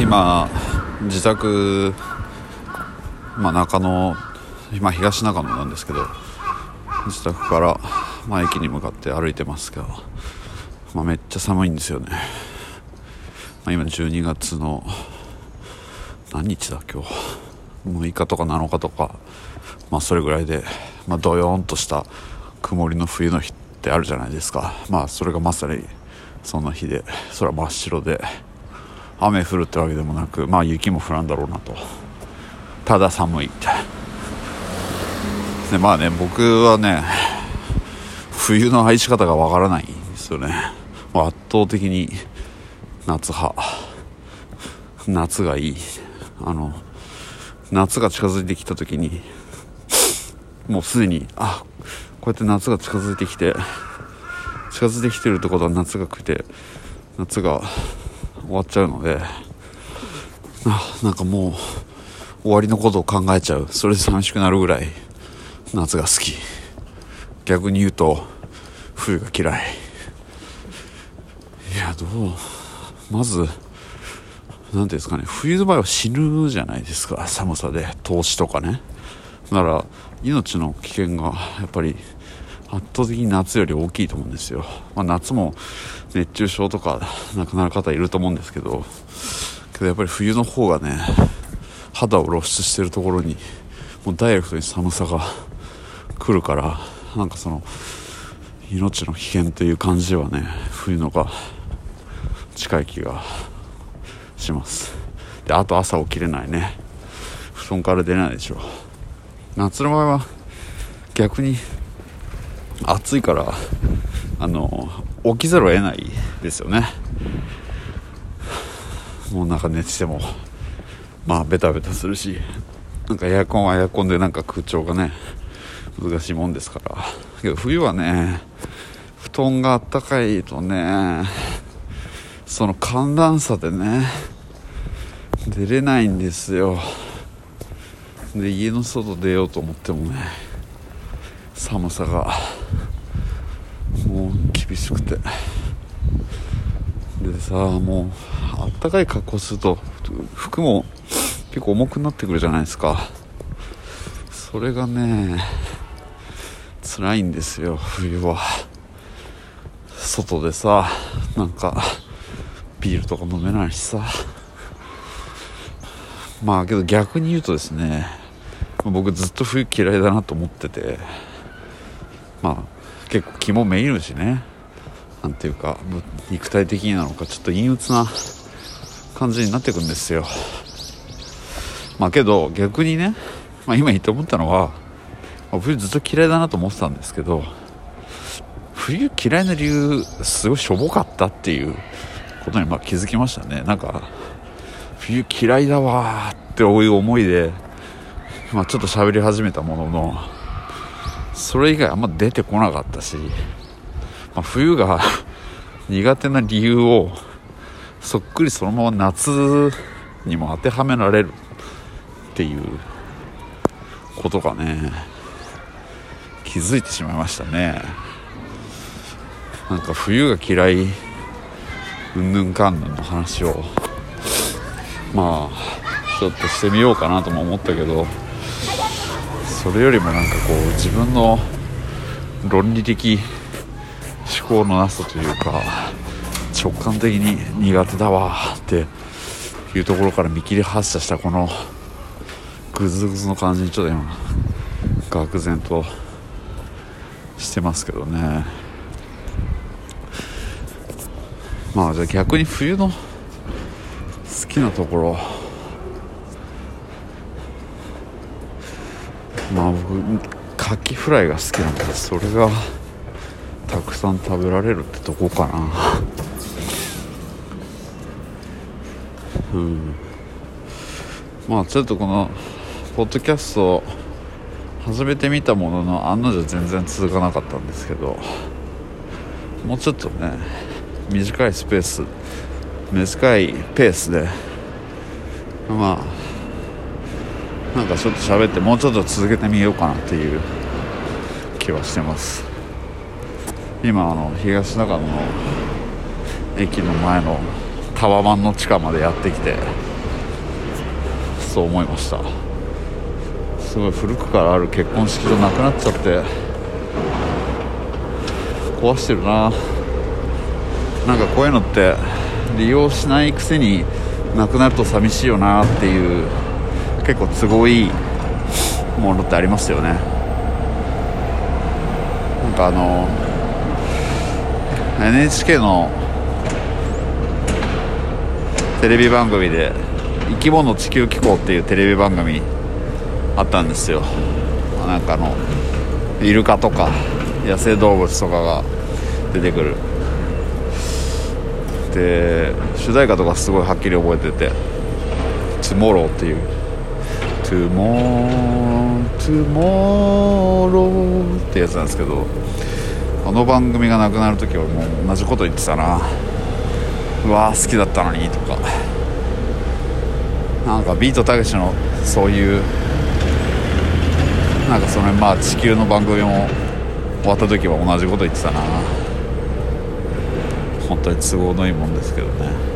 今自宅、まあ、中野、まあ、東中野なんですけど自宅から、まあ、駅に向かって歩いてますけど、まあ、めっちゃ寒いんですよね、まあ、今12月の何日だ今日。6日とか7日とかまあそれぐらいで、まあ、ドヨーンとした曇りの冬の日ってあるじゃないですか。まあそれがまさにそんな日で空真っ白で。雨降るってわけでもなくまあ雪も降らんだろうなと。ただ寒いでまあね僕はね冬の愛し方がわからないんですよね、圧倒的に夏派。夏がいい。あの夏が近づいてきた時にもうすでにあこうやって夏が近づいてきて近づいてきてるってことは夏が来て夏が終わっちゃうのであなんかもう終わりのことを考えちゃう。それで寂しくなるぐらい夏が好き。逆に言うと冬が嫌い。いやどうまず何ていうんですかね。冬の場合は死ぬじゃないですか。寒さで。投資とかね。だから命の危険がやっぱり圧倒的に夏より大きいと思うんですよ、まあ、夏も熱中症とか亡くなる方いると思うんですけどけどやっぱり冬の方がね肌を露出してるところにもうダイレクトに寒さが来るからなんかその命の危険という感じではね冬のが近い気がします。であと朝起きれないね。布団から出ないでしょ。夏の場合は逆に暑いからあの起きざるを得ないですよね。もうなんか寝ててもまあベタベタするしなんかエアコンはエアコンでなんか空調がね難しいもんですから。けど冬はね布団があったかいとねその寒暖差でね出れないんですよ。で家の外出ようと思ってもね寒さがもう厳しくて。でさもうあったかい格好すると服も結構重くなってくるじゃないですか。それがね辛いんですよ冬は。外でさなんかビールとか飲めないしさ。まあけど逆に言うとですね僕ずっと冬嫌いだなと思ってて。まあ結構気もめいるしね。なんていうか肉体的なのかちょっと陰鬱な感じになっていくんですよ。まあけど逆にね、まあ、今言って思ったのは、冬ずっと嫌いだなと思ってたんですけど冬嫌いな理由すごいしょぼかったっていうことにまあ気づきましたね。なんか冬嫌いだわーっていう思いで、まあ、ちょっと喋り始めたもののそれ以外あんま出てこなかったし、まあ、冬が 苦手な理由をそっくりそのまま夏にも当てはめられるっていうことがね気づいてしまいましたね。なんか冬が嫌いうんぬんかんぬんの話をまあちょっとしてみようかなとも思ったけどそれよりもなんかこう自分の論理的思考のなさというか直感的に苦手だわっていうところから見切り発車したこのグズグズの感じにちょっと今愕然としてますけどね。まあじゃあ逆に冬の好きなところまあ僕カキフライが好きなんでそれがたくさん食べられるってとこかな。うん。まあちょっとこのポッドキャスト始めてみたものの案の定全然続かなかったんですけどもうちょっとね短いスペース短いペースでまあなんかちょっと喋ってもうちょっと続けてみようかなっていう気はしてます。今あの東中野の駅の前のタワマンの地下までやってきてそう思いました。すごい古くからある結婚式場なくなっちゃって壊してるな。なんかこういうのって利用しないくせになくなると寂しいよなっていう結構都合いいものってありますよね。なんかあの NHK のテレビ番組で「生き物地球機構」っていうテレビ番組あったんですよ。なんかあのイルカとか野生動物とかが出てくる。で主題歌とかすごいはっきり覚えてて「Tomorrow」っていう「Tomorrow Tomorrow」ってやつなんですけどあの番組がなくなる時はもう同じこと言ってたな。うわー好きだったのにとか。なんかビートたけしのそういうなんかそのまあ地球の番組も終わった時は同じこと言ってたな。本当に都合のいいもんですけどね。